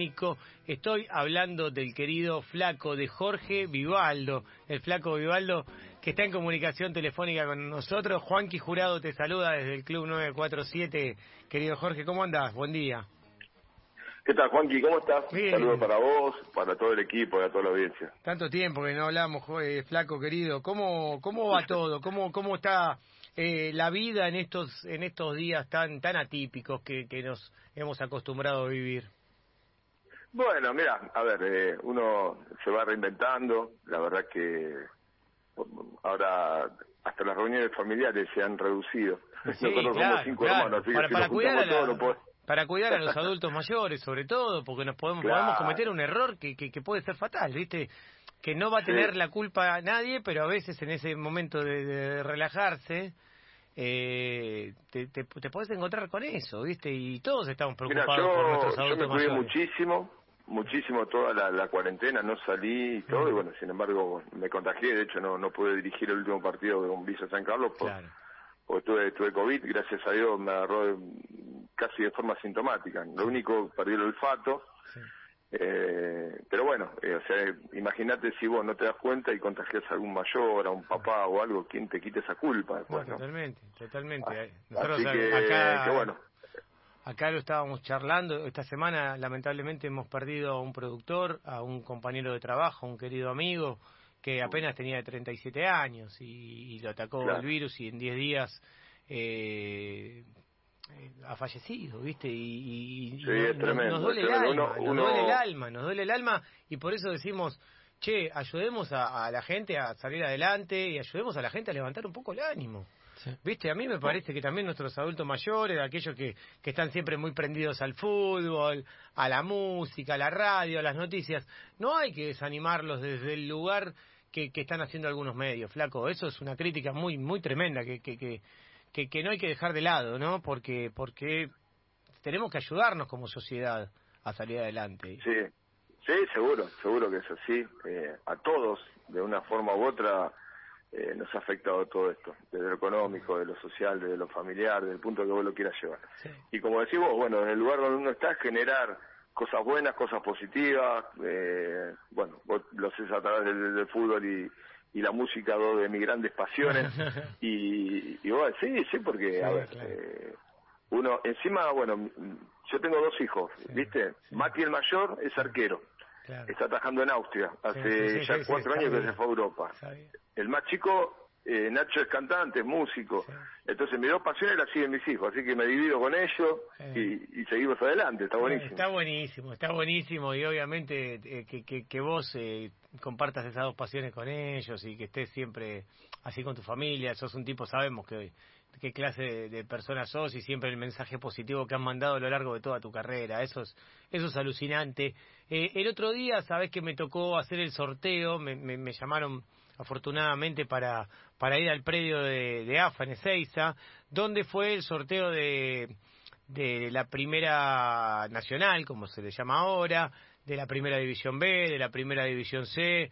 técnico. Estoy hablando del querido flaco de Jorge Vivaldo, el flaco Vivaldo que está en comunicación telefónica con nosotros. Juanqui Jurado te saluda desde el Club 947. Querido Jorge, ¿cómo andás? Buen día. ¿Qué tal, Juanqui? ¿Cómo estás? Saludos para vos, para todo el equipo y a toda la audiencia. Tanto tiempo que no hablamos, eh, flaco querido. ¿Cómo, cómo va todo? ¿Cómo, cómo está eh, la vida en estos, en estos días tan, tan atípicos que, que nos hemos acostumbrado a vivir? Bueno, mira, a ver, eh, uno se va reinventando. La verdad que ahora hasta las reuniones familiares se han reducido. Sí, Nosotros claro, somos cinco claro. hermanos, así que Para- si para nos cuidar a la- no Para cuidar a los adultos mayores, sobre todo, porque nos podemos, Claro. podemos cometer un error que, que, que puede ser fatal, ¿viste? Que no va a Sí. tener la culpa a nadie, pero a veces en ese momento de, de relajarse, eh, te, te, te puedes encontrar con eso, ¿viste? Y todos estamos Mira, preocupados por yo, nuestros yo me adultos cuidé mayores. muchísimo, muchísimo toda la, la cuarentena, no salí y todo, y bueno, sin embargo me contagié, de hecho no, no pude dirigir el último partido de un Visa San Carlos por, Claro. porque tuve, tuve COVID, gracias a Dios me agarró casi de forma sintomática. Lo único, perdí el olfato. Sí. Eh, pero bueno, eh, o sea, imagínate si vos no te das cuenta y contagias a algún mayor, a un papá o algo, ¿quién te quita esa culpa No, después, no? totalmente, totalmente. Así Nosotros que, acá, que bueno, Acá lo estábamos charlando. Esta semana, lamentablemente, hemos perdido a un productor, a un compañero de trabajo, un querido amigo, que apenas tenía 37 años y, y lo atacó Claro. el virus y en 10 días eh, eh, ha fallecido, ¿viste? Y, y- y Sí, no- es no- tremendo, nos duele el alma, Uno- nos duele el alma, nos duele el alma y por eso decimos, che, ayudemos a, a la gente a salir adelante y ayudemos a la gente a levantar un poco el ánimo. Viste, a mí me parece que también nuestros adultos mayores, aquellos que, que están siempre muy prendidos al fútbol, a la música, a la radio, a las noticias, no hay que desanimarlos desde el lugar que, que están haciendo algunos medios, flaco. Eso es una crítica muy muy tremenda que, que, que, que, que no hay que dejar de lado, ¿no? Porque, porque tenemos que ayudarnos como sociedad a salir adelante. sí, sí, seguro, seguro que es así. Eh, a todos, de una forma u otra, eh, nos ha afectado todo esto, desde lo económico, de lo social, desde lo familiar, desde el punto que vos lo quieras llevar. Sí. Y como decís vos, bueno, en el lugar donde uno está, generar cosas buenas, cosas positivas. Eh, bueno, vos lo haces a través del, del fútbol y, y la música, dos de mis grandes pasiones. y, y vos, sí, sí, porque, Sí, a ver, claro. eh, uno, encima, bueno, yo tengo dos hijos, Sí, ¿viste? Mati el mayor es arquero, Claro. está trabajando en Austria, hace sí, sí, ya cuatro años que se fue a Europa. El más chico, eh, Nacho es cantante, es músico. Entonces mis dos pasiones las siguen mis hijos, así que me divido con ellos y, y seguimos adelante, está buenísimo. Está buenísimo, está buenísimo y obviamente eh, que, que, que vos eh, compartas esas dos pasiones con ellos y que estés siempre así con tu familia. Sos un tipo, sabemos que qué clase de, de persona sos y siempre el mensaje positivo que han mandado a lo largo de toda tu carrera. Eso es, eso es alucinante. Eh, el otro día, sabés que me tocó hacer el sorteo, me, me, llamaron afortunadamente para, para ir al predio de, de AFA en donde fue el sorteo de, de la primera nacional, como se le llama ahora, de la primera división B, de la primera división C.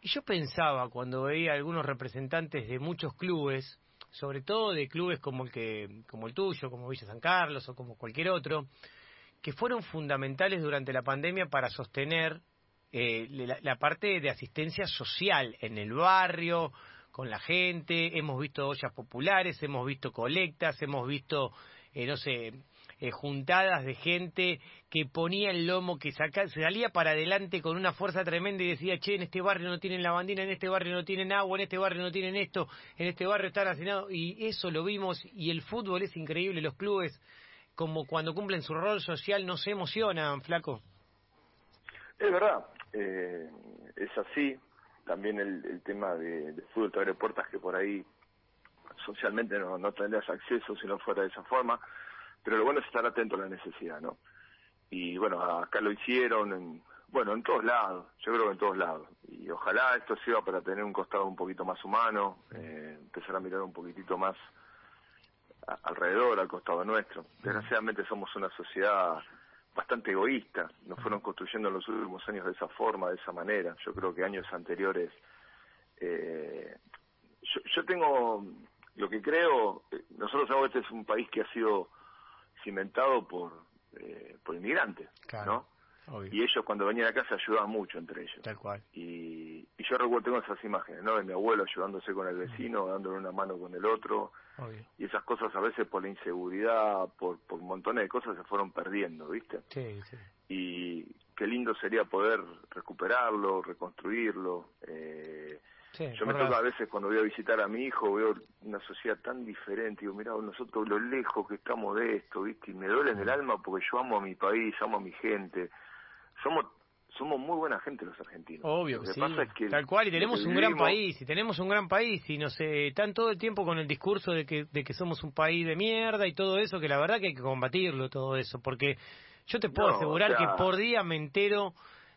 Y yo pensaba cuando veía algunos representantes de muchos clubes, sobre todo de clubes como el que, como el tuyo, como Villa San Carlos o como cualquier otro, que fueron fundamentales durante la pandemia para sostener eh, la, la parte de asistencia social en el barrio, con la gente, hemos visto ollas populares, hemos visto colectas, hemos visto, eh, no sé, eh, juntadas de gente que ponía el lomo, que saca, salía para adelante con una fuerza tremenda y decía, che, en este barrio no tienen lavandina, en este barrio no tienen agua, en este barrio no tienen esto, en este barrio están hacinados, y eso lo vimos, y el fútbol es increíble, los clubes, como cuando cumplen su rol social, no se emocionan, flaco. Es verdad, eh, es así. También el, el tema de, de fútbol te abre puertas que por ahí socialmente no, no tendrías acceso si no fuera de esa forma. Pero lo bueno es estar atento a la necesidad, ¿no? Y bueno, acá lo hicieron, en, bueno, en todos lados, yo creo que en todos lados. Y ojalá esto sirva para tener un costado un poquito más humano, eh, empezar a mirar un poquitito más a- alrededor, al costado nuestro. Desgraciadamente somos una sociedad bastante egoísta, nos fueron construyendo en los últimos años de esa forma, de esa manera. Yo creo que años anteriores, eh, yo, yo tengo lo que creo, eh, nosotros sabemos que este es un país que ha sido cimentado por, eh, por inmigrantes, Claro. ¿no? Y ellos cuando venían a casa ayudaban mucho entre ellos. Tal cual. Y, y yo recuerdo, tengo esas imágenes, ¿no? De mi abuelo ayudándose con el vecino, dándole una mano con el otro. Y esas cosas a veces por la inseguridad, por, por montones de cosas se fueron perdiendo, ¿viste? Sí, sí. Y qué lindo sería poder recuperarlo, reconstruirlo. Eh, yo me toca a veces cuando voy a visitar a mi hijo, veo una sociedad tan diferente, y digo, mira, nosotros lo lejos que estamos de esto, ¿viste? Y me duele en el alma porque yo amo a mi país, amo a mi gente. Somos somos muy buena gente los argentinos. Obvio, sí. Tal cual, y tenemos un gran país, y tenemos un gran país, y no sé, están todo el tiempo con el discurso de que, de que somos un país de mierda y todo eso, que la verdad que hay que combatirlo todo eso, porque yo te puedo asegurar que por día me entero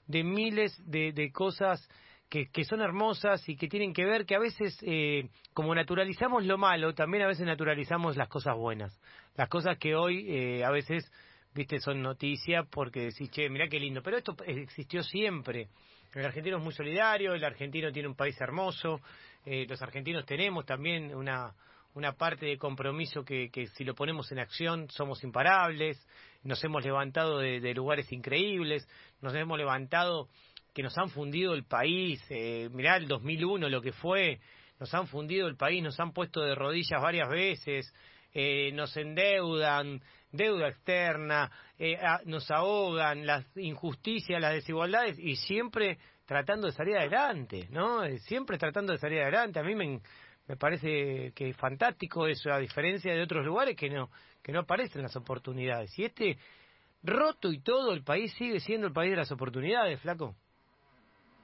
de miles de, de cosas que, que, son hermosas y que tienen que ver que a veces, eh, como naturalizamos lo malo, también a veces naturalizamos las cosas buenas. Las cosas que hoy eh, a veces, viste, son noticias porque decís, che, mirá qué lindo. Pero esto existió siempre. El argentino es muy solidario, el argentino tiene un país hermoso, eh, los argentinos tenemos también una, una parte de compromiso que, que si lo ponemos en acción somos imparables, nos hemos levantado de, de lugares increíbles, nos hemos levantado que nos han fundido el país, eh, mirá el 2001 lo que fue, nos han fundido el país, nos han puesto de rodillas varias veces, eh, nos endeudan, deuda externa, eh, nos ahogan, las injusticias, las desigualdades y siempre tratando de salir adelante, ¿no? Eh, siempre tratando de salir adelante. A mí me, me parece que es fantástico eso, a diferencia de otros lugares que no, que no aparecen las oportunidades. Y este roto y todo, el país sigue siendo el país de las oportunidades, flaco.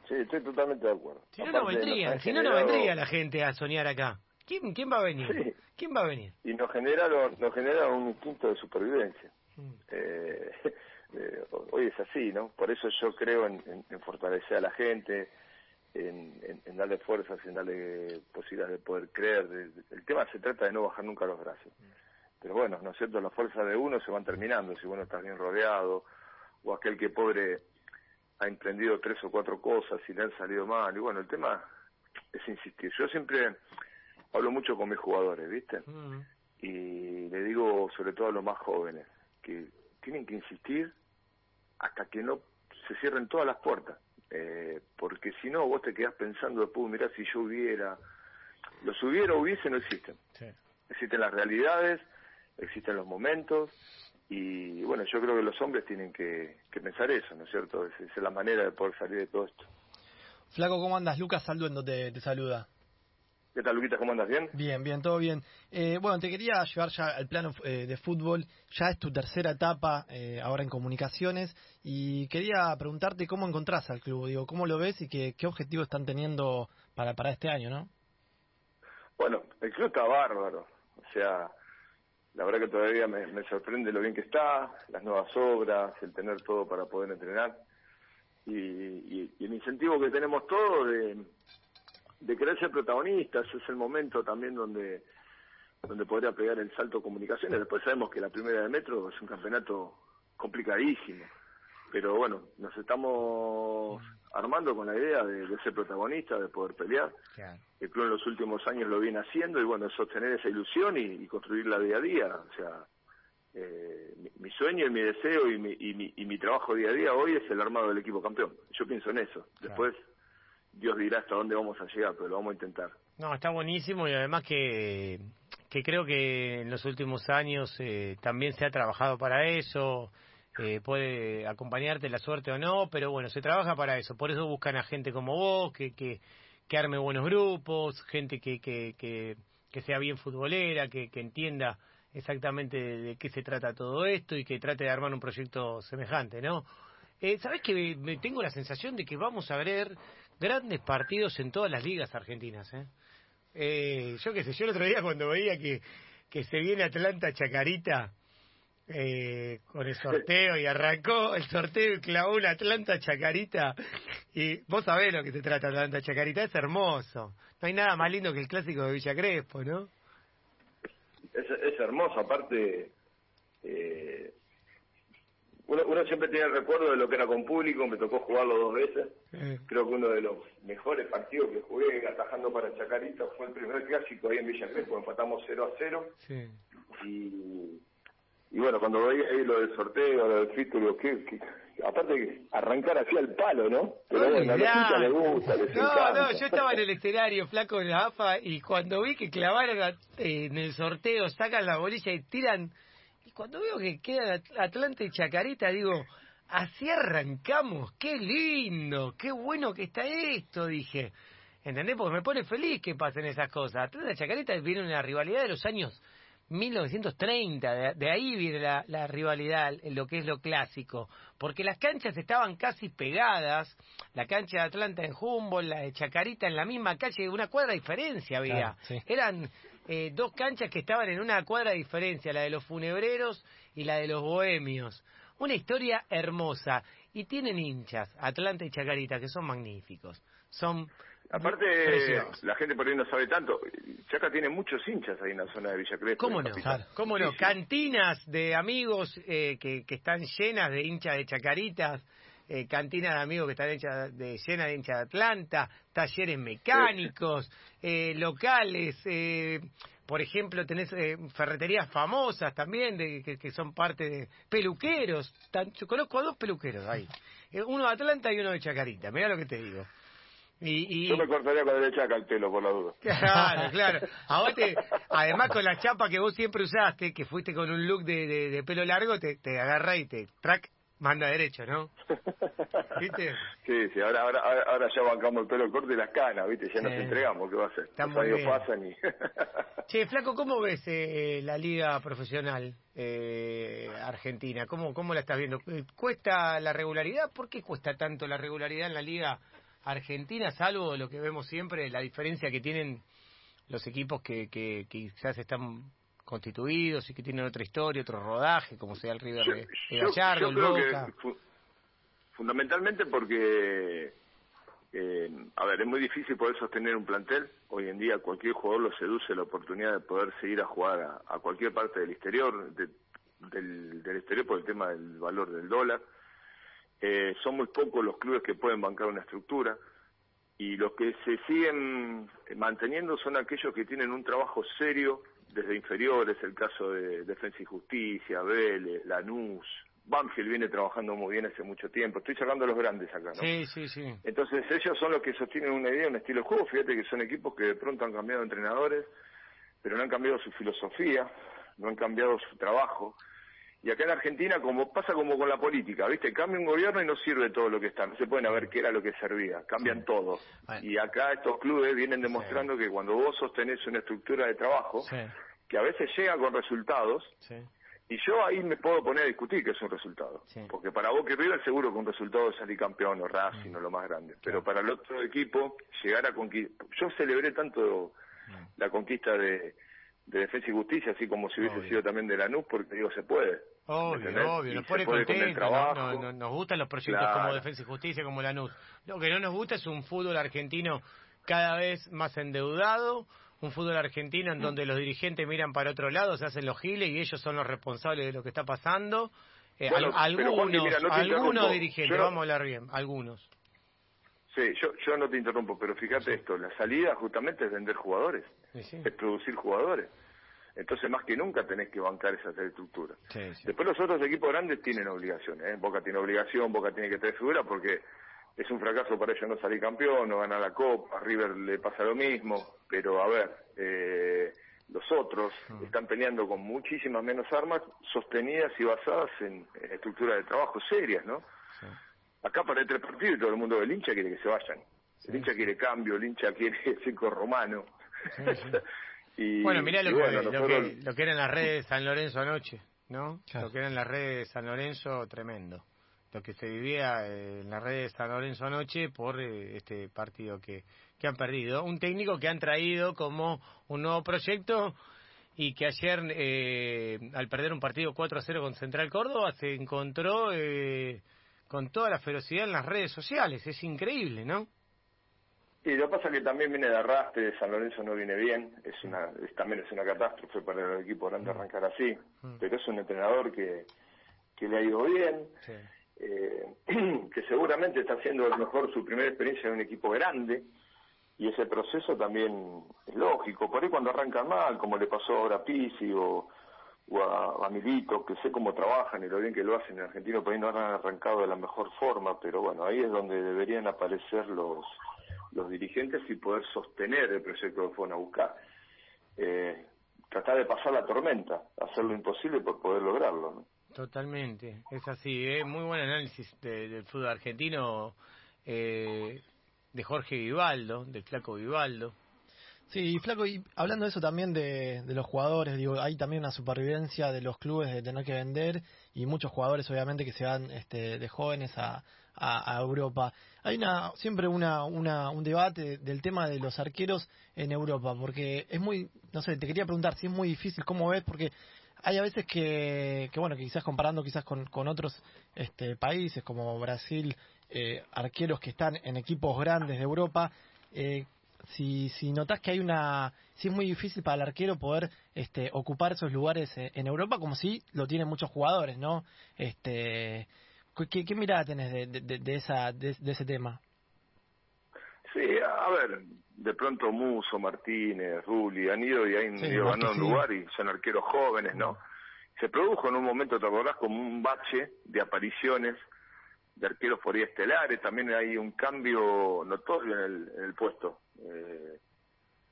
Sí, estoy totalmente de acuerdo. Si no, no vendría, si no, no vendría la gente a soñar acá. ¿Quién, quién va a venir? ¿Quién va a venir? Y nos generaron, nos generaron un instinto de supervivencia. Mm. Eh, eh, hoy es así, ¿no? Por eso yo creo en, fortalecer a la gente, en, en, darle fuerzas, en darle posibilidades de poder creer. el tema se trata de no bajar nunca los brazos. Mm. Pero bueno, ¿no es cierto? Las fuerzas de uno se van terminando, si uno está bien rodeado, o aquel que pobre ha emprendido tres o cuatro cosas y le han salido mal. Y bueno, el tema es insistir. Yo siempre hablo mucho con mis jugadores, ¿viste? Mm. Y le digo, sobre todo a los más jóvenes, que tienen que insistir hasta que no se cierren todas las puertas. Eh, porque si no, vos te quedás pensando después, mirá, si yo hubiera... Los hubiera o hubiese no existen. Existen las realidades, existen los momentos, y bueno, yo creo que los hombres tienen que, pensar eso, ¿no es cierto? Esa es la manera de poder salir de todo esto. Flaco, ¿cómo andas? Lucas Salduendo te, te saluda. ¿Qué tal, Luquita? ¿Cómo andas? ¿Bien? Bien, bien, todo bien. Eh, bueno, te quería llevar ya al plano eh, de fútbol. Ya es tu tercera etapa eh, ahora en comunicaciones y quería preguntarte cómo encontrás al club, digo, cómo lo ves y qué, qué objetivos están teniendo para, para este año, ¿no? Bueno, el club está bárbaro. O sea, la verdad que todavía me, sorprende lo bien que está, las nuevas obras, el tener todo para poder entrenar y, el incentivo que tenemos todos de, de querer ser protagonistas, es el momento también donde donde podría pegar el salto comunicaciones. Después sabemos que la primera de metro es un campeonato complicadísimo, pero bueno, nos estamos armando con la idea de, ser protagonista, de poder pelear. El club en los últimos años lo viene haciendo y bueno, sostener esa ilusión y, construirla día a día. O sea, eh, mi, sueño y mi deseo y mi, y, mi, trabajo día a día hoy es el armado del equipo campeón. Yo pienso en eso. Después Dios dirá hasta dónde vamos a llegar, pero lo vamos a intentar. No, está buenísimo y además que, que creo que en los últimos años eh, también se ha trabajado para eso eh, puede acompañarte la suerte o no, pero bueno, se trabaja para eso. Por eso buscan a gente como vos, que, que, que arme buenos grupos, gente que, que, que, sea bien futbolera, que, que entienda exactamente de, qué se trata todo esto y que trate de armar un proyecto semejante, ¿no? Eh, ¿Sabés que me, tengo la sensación de que vamos a ver grandes partidos en todas las ligas argentinas, eh? eh yo qué sé, yo el otro día cuando veía que, que se viene Atlanta Chacarita, eh, con el sorteo y arrancó el sorteo y clavó una Atlanta Chacarita. Y vos sabés lo que se trata Atlanta Chacarita, es hermoso. No hay nada más lindo que el clásico de Villa Crespo, ¿no? Es, es hermoso, aparte. Eh, uno, uno, siempre tiene el recuerdo de lo que era con público, me tocó jugarlo dos veces. Creo que uno de los mejores partidos que jugué atajando para Chacarita fue el primer clásico ahí en Villa Crespo, empatamos 0 a 0. Y y bueno, cuando veía ahí lo del sorteo, lo del título, qué, aparte arrancar así al palo, ¿no? Pero bueno, a los le gusta, les No, no, yo estaba en el escenario, flaco en la AFA, y cuando vi que clavaron eh, en el sorteo, sacan la bolilla y tiran, y cuando veo que quedan Atlanta y Chacarita, digo, así arrancamos, qué lindo, qué bueno que está esto, dije. ¿Entendés? Porque me pone feliz que pasen esas cosas. Atlanta y Chacarita viene una rivalidad de los años 1930, de, ahí viene la, la, rivalidad, lo que es lo clásico, porque las canchas estaban casi pegadas, la cancha de Atlanta en Humboldt, la de Chacarita en la misma calle, una cuadra de diferencia había. Eran eh, dos canchas que estaban en una cuadra de diferencia, la de los funebreros y la de los bohemios. Una historia hermosa. Y tienen hinchas, Atlanta y Chacarita, que son magníficos. Son Aparte, la gente por ahí no sabe tanto. Chaca tiene muchos hinchas ahí en la zona de Villa Crespo. ¿Cómo no? ¿Cómo no? Cantinas de amigos eh, que, que están llenas de hinchas de Chacaritas, eh, cantinas de amigos que están hechas de, llenas de hinchas de Atlanta, talleres mecánicos, eh, locales. Eh, por ejemplo, tenés eh, ferreterías famosas también de, que, que, son parte de peluqueros. yo conozco a dos peluqueros ahí. uno de Atlanta y uno de Chacarita. Mira lo que te digo. Y, Yo me cortaría con derecha acá el pelo, por la duda. Claro, claro. además, con la chapa que vos siempre usaste, que fuiste con un look de, de, pelo largo, te, te agarra y te track manda derecho, ¿no? ¿Viste? Sí, sí, ahora, ahora, ahora ya bancamos el pelo corto y las canas, ¿viste? Ya nos entregamos, ¿qué va a hacer? Los años pasan y... che, Flaco, ¿cómo ves eh, la liga profesional eh, argentina? ¿Cómo, ¿Cómo la estás viendo? ¿Cuesta la regularidad? ¿Por qué cuesta tanto la regularidad en la liga Argentina, salvo lo que vemos siempre, la diferencia que tienen los equipos que, que, quizás están constituidos y que tienen otra historia, otro rodaje, como sea el River de, Gallardo, el Boca. fundamentalmente porque, eh, a ver, es muy difícil poder sostener un plantel. Hoy en día cualquier jugador lo seduce la oportunidad de poder seguir a jugar a, cualquier parte del exterior, del, del exterior por el tema del valor del dólar eh, son muy pocos los clubes que pueden bancar una estructura y los que se siguen manteniendo son aquellos que tienen un trabajo serio desde inferiores, el caso de Defensa y Justicia, Vélez, Lanús, Banfield viene trabajando muy bien hace mucho tiempo. Estoy sacando a los grandes acá, ¿no? Sí, sí, sí. Entonces ellos son los que sostienen una idea, un estilo de juego. Fíjate que son equipos que de pronto han cambiado de entrenadores, pero no han cambiado su filosofía, no han cambiado su trabajo. Y acá en Argentina, como pasa como con la política, ¿viste? Cambia un gobierno y no sirve todo lo que está. No se pueden ver qué era lo que servía. Cambian todo. Y acá estos clubes vienen demostrando que cuando vos sostenés una estructura de trabajo, que a veces llega con resultados, y yo ahí me puedo poner a discutir que es un resultado. Porque para Boca y River seguro que un resultado es salir campeón o Racing mm. o lo más grande. Pero para el otro equipo, llegar a conquistar... Yo celebré tanto mm. la conquista de de Defensa y Justicia, así como si hubiese sido también de Lanús, porque digo, se puede. Obvio, obvio, nos pone contento, nos gustan los proyectos como Defensa y Justicia, como Lanús. Lo que no nos gusta es un fútbol argentino cada vez más endeudado, un fútbol argentino en mm. donde los dirigentes miran para otro lado, se hacen los giles y ellos son los responsables de lo que está pasando. Eh, algunos, algunos dirigentes, vamos a hablar bien, algunos. Sí, yo, yo no te interrumpo, pero fíjate esto, la salida justamente es vender jugadores, es producir jugadores. Entonces, más que nunca tenés que bancar esa estructura. Después los otros equipos grandes tienen obligaciones. ¿eh? Boca tiene obligación, Boca tiene que tener figura porque es un fracaso para ellos no salir campeón, no ganar la Copa, a River le pasa lo mismo, pero a ver, eh, los otros mm. están peleando con muchísimas menos armas sostenidas y basadas en, en estructuras de trabajo serias, ¿no? acá para tres partidos y todo el mundo del hincha quiere que se vayan. El hincha quiere cambio, el hincha quiere cinco romano. bueno, mirá lo, que, lo, que, lo que era en las redes de San Lorenzo anoche, ¿no? Lo que era en las redes de San Lorenzo, tremendo. Lo que se vivía eh, en las redes de San Lorenzo anoche por eh, este partido que, que han perdido. Un técnico que han traído como un nuevo proyecto y que ayer, eh, al perder un partido 4 a 0 con Central Córdoba, se encontró eh, con toda la ferocidad en las redes sociales. Es increíble, ¿no? Y lo que pasa es que también viene de arrastre, San Lorenzo no viene bien, es una también es una catástrofe para el equipo grande mm. arrancar así, mm. pero es un entrenador que, que le ha ido bien, eh, que seguramente está haciendo a lo mejor su primera experiencia en un equipo grande, y ese proceso también es lógico, por ahí cuando arrancan mal, como le pasó ahora a Pisi o o a, Milito, que sé cómo trabajan y lo bien que lo hacen en Argentina, por ahí no han arrancado de la mejor forma, pero bueno, ahí es donde deberían aparecer los, los dirigentes y poder sostener el proyecto que fueron a buscar. Eh, tratar de pasar la tormenta, hacer lo imposible por poder lograrlo. ¿no? Totalmente, es así, es ¿eh? muy buen análisis del fútbol argentino eh, de Jorge Vivaldo, del flaco Vivaldo. Sí, Flaco, y hablando de eso también de, los jugadores, digo, hay también una supervivencia de los clubes de tener que vender y muchos jugadores obviamente que se van este, de jóvenes a, a, Europa. Hay una siempre una, una, un debate del tema de los arqueros en Europa, porque es muy, no sé, te quería preguntar si es muy difícil, ¿cómo ves? Porque hay a veces que, que bueno, que quizás comparando quizás con, con otros este, países como Brasil, eh, arqueros que están en equipos grandes de Europa, eh, si, si notas que hay una, si es muy difícil para el arquero poder este, ocupar esos lugares eh, en Europa, como si lo tienen muchos jugadores, ¿no? Este, ¿qué, qué mirada tenés de, de, de esa, de, ese tema? Sí, a ver, de pronto Muso, Martínez, Rulli han ido y han ido ganando un lugar y son arqueros jóvenes, ¿no? Se produjo en un momento, te acordás, como un bache de apariciones de arqueros por ahí estelares, también hay un cambio notorio en el, en el puesto. Eh,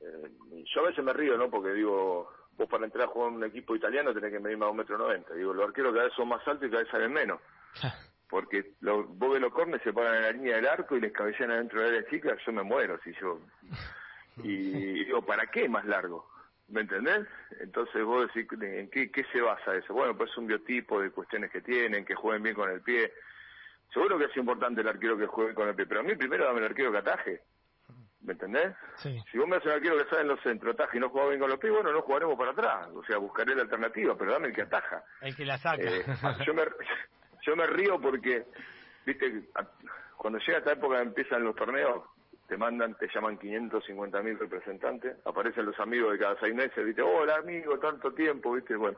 eh, yo a veces me río, ¿no? Porque digo, vos para entrar a jugar en un equipo italiano tenés que medir más de un metro noventa. Digo, los arqueros cada vez son más altos y cada vez salen menos. Porque los, vos ves los cornes, se paran en la línea del arco y les cabecean adentro de la chica, yo me muero si yo... Y digo, ¿para qué más largo? ¿Me entendés? Entonces vos decís, ¿en qué, qué se basa eso? Bueno, pues es un biotipo de cuestiones que tienen, que jueguen bien con el pie. Seguro que es importante el arquero que juegue con el pie, pero a mí primero dame el arquero que ataje. ¿Me entendés? Si vos me haces un arquero que sale en los centros, ataja y no juega bien con los pies, bueno, no jugaremos para atrás. O sea, buscaré la alternativa, pero dame el que ataja. El que la saca. Eh, yo, me, yo me río porque, viste, cuando llega esta época empiezan los torneos, te mandan, te llaman 550 mil representantes, aparecen los amigos de cada seis meses, viste, hola amigo, tanto tiempo, viste, bueno.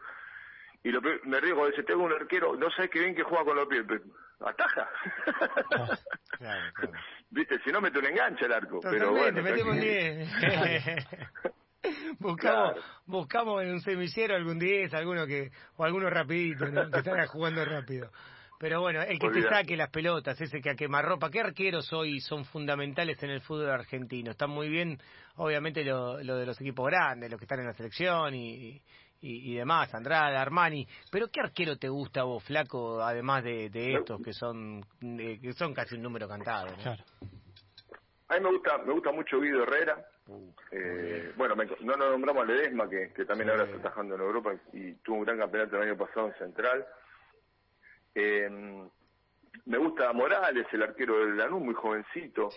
Y lo, me río cuando dice, tengo un arquero, no sé qué bien que juega con los pies, ataja. Viste, si no mete un enganche el arco. pero bueno, metemos 10. buscamos, buscamos en un semillero algún 10, alguno que, o alguno rapidito, que están jugando rápido. Pero bueno, el que te saque las pelotas, ese que a quemarropa, ¿qué arqueros hoy son fundamentales en el fútbol argentino? Están muy bien, obviamente, lo, lo de los equipos grandes, los que están en la selección y, y, demás, Andrade, Armani. Pero ¿qué arquero te gusta vos, flaco, además de, de estos que son que son casi un número cantado? A mí me gusta, me gusta mucho Guido Herrera. Uh, eh, bueno, no nos nombramos a Ledesma, que, que también ahora está atajando en Europa y tuvo un gran campeonato el año pasado en Central. Eh, me gusta Morales, el arquero del Lanús, muy jovencito,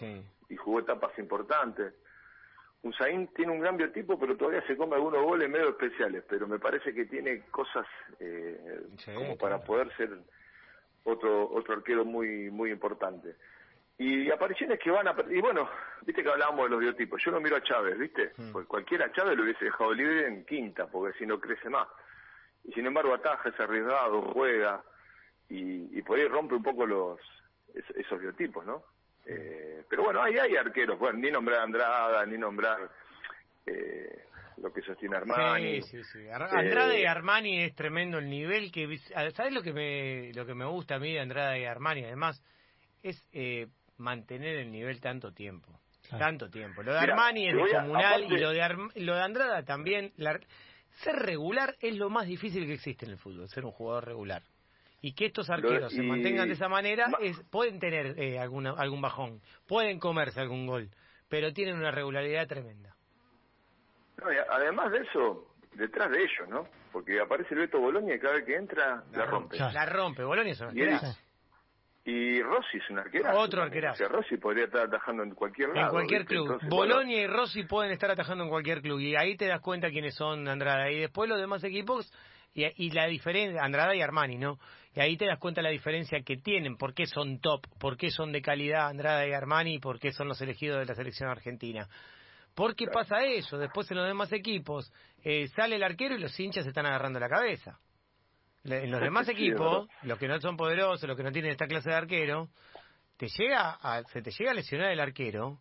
y jugó etapas importantes. Usain tiene un gran biotipo, pero todavía se come algunos goles medio especiales, pero me parece que tiene cosas eh, como para poder ser otro otro arquero muy muy importante. Y apariciones que van a... Y bueno, viste que hablábamos de los biotipos. Yo no miro a Chávez, ¿viste? Mm. Pues cualquiera Chávez lo hubiese dejado libre en quinta, porque si no crece más. Y sin embargo ataja, es arriesgado, juega, y, y por ahí rompe un poco los esos biotipos, ¿no? Eh, pero bueno, ahí hay arqueros, bueno, ni nombrar a Andrada, ni nombrar eh, lo que sostiene Armani. Sí, sí, sí. Andrada y eh, Armani es tremendo el nivel que... ¿Sabes lo que me, lo que me gusta a mí de Andrada y Armani? Además, es eh, mantener el nivel tanto tiempo. Tanto tiempo. Lo de Armani es comunal y lo de, lo de Andrada también. ser regular es lo más difícil que existe en el fútbol, ser un jugador regular y que estos arqueros se mantengan de esa manera es, pueden tener eh, alguna, algún bajón, pueden comerse algún gol, pero tienen una regularidad tremenda. además de eso, detrás de ellos, ¿no? Porque aparece el Beto Bolonia y cada vez que entra la, rompe. La rompe, Bolonia es un arquerazo. Y, Rossi es un arquerazo. Otro arquerazo. Rossi podría estar atajando en cualquier lado. En cualquier club. Bolonia y Rossi pueden estar atajando en cualquier club. Y ahí te das cuenta quiénes son Andrada. Y después los demás equipos, y, y la diferencia, Andrada y Armani, ¿no? Y ahí te das cuenta la diferencia que tienen, por qué son top, por qué son de calidad Andrada y Armani, por qué son los elegidos de la selección argentina. ¿Por qué pasa eso? Después en los demás equipos eh, sale el arquero y los hinchas se están agarrando la cabeza. En los demás equipos, los que no son poderosos, los que no tienen esta clase de arquero, te llega a, se te llega a lesionar el arquero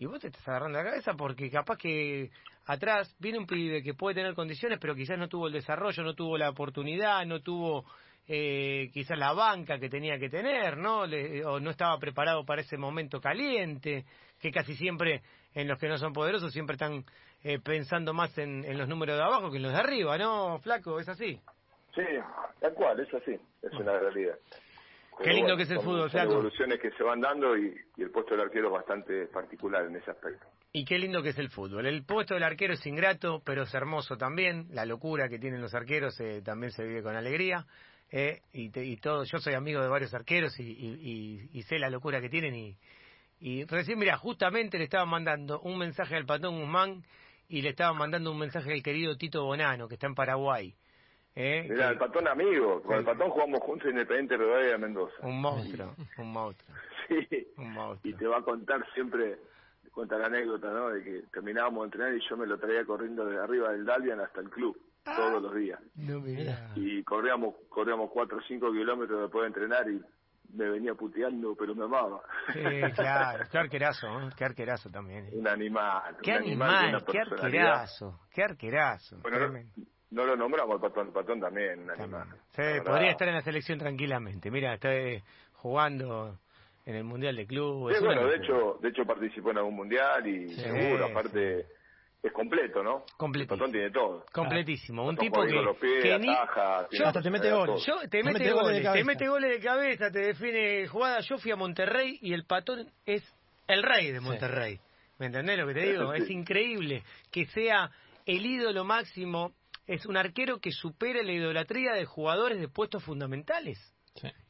y vos te estás agarrando la cabeza porque capaz que atrás viene un pibe que puede tener condiciones, pero quizás no tuvo el desarrollo, no tuvo la oportunidad, no tuvo eh, quizás la banca que tenía que tener, ¿no? o no estaba preparado para ese momento caliente, que casi siempre en los que no son poderosos siempre están eh, pensando más en, en los números de abajo que en los de arriba, ¿no, Flaco? ¿Es así? Sí, tal cual, es así, es una realidad. Qué lindo que es el fútbol, Flaco. evoluciones que se van dando y, el puesto del arquero es bastante particular en ese aspecto. Y qué lindo que es el fútbol. El puesto del arquero es ingrato, pero es hermoso también. La locura que tienen los arqueros eh, también se vive con alegría. Eh, y, y, todo. Yo soy amigo de varios arqueros y, y sé la locura que tienen. Y, y recién, mira, justamente le estaban mandando un mensaje al Patón Guzmán y le estaban mandando un mensaje al querido Tito Bonano, que está en Paraguay. ¿Eh? Mira, el patón amigo, con el patón jugamos juntos en Independiente Rivadavia de Mendoza. Un monstruo, un monstruo. Sí, un monstruo. y te va a contar siempre, cuenta la anécdota, ¿no? De que terminábamos de entrenar y yo me lo traía corriendo de arriba del Dalvian hasta el club, ah. todos los días. No, mira. Y corríamos, corríamos 4 o 5 kilómetros después de entrenar y me venía puteando, pero me amaba. Sí, claro, qué arquerazo, ¿eh? qué arquerazo también. Un animal. Qué animal, qué arquerazo, qué arquerazo. No lo nombramos el patón, el patón también, animal. Sí, podría estar en la selección tranquilamente. Mira, está eh, jugando en el Mundial de Clubes. Sí, bueno, de hecho, de hecho participó en algún Mundial y seguro, aparte es completo, ¿no? Completísimo. El patón tiene todo. Completísimo. Un tipo que, los pies, que ataja, yo, hasta te mete goles. Yo, te, mete, goles, te mete goles de cabeza, te define jugada. Yo fui a Monterrey y el patón es el rey de Monterrey. ¿Me entendés lo que te digo? Es increíble que sea el ídolo máximo es un arquero que supera la idolatría de jugadores de puestos fundamentales.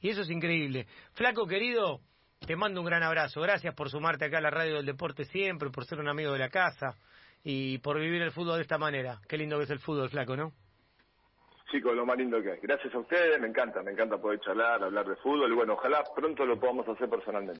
Y eso es increíble. Flaco querido, te mando un gran abrazo. Gracias por sumarte acá a la radio del deporte siempre, por ser un amigo de la casa y por vivir el fútbol de esta manera. Qué lindo que es el fútbol, Flaco, ¿no? Chicos, lo más lindo que hay. Gracias a ustedes, me encanta, me encanta poder charlar, hablar de fútbol y bueno, ojalá pronto lo podamos hacer personalmente.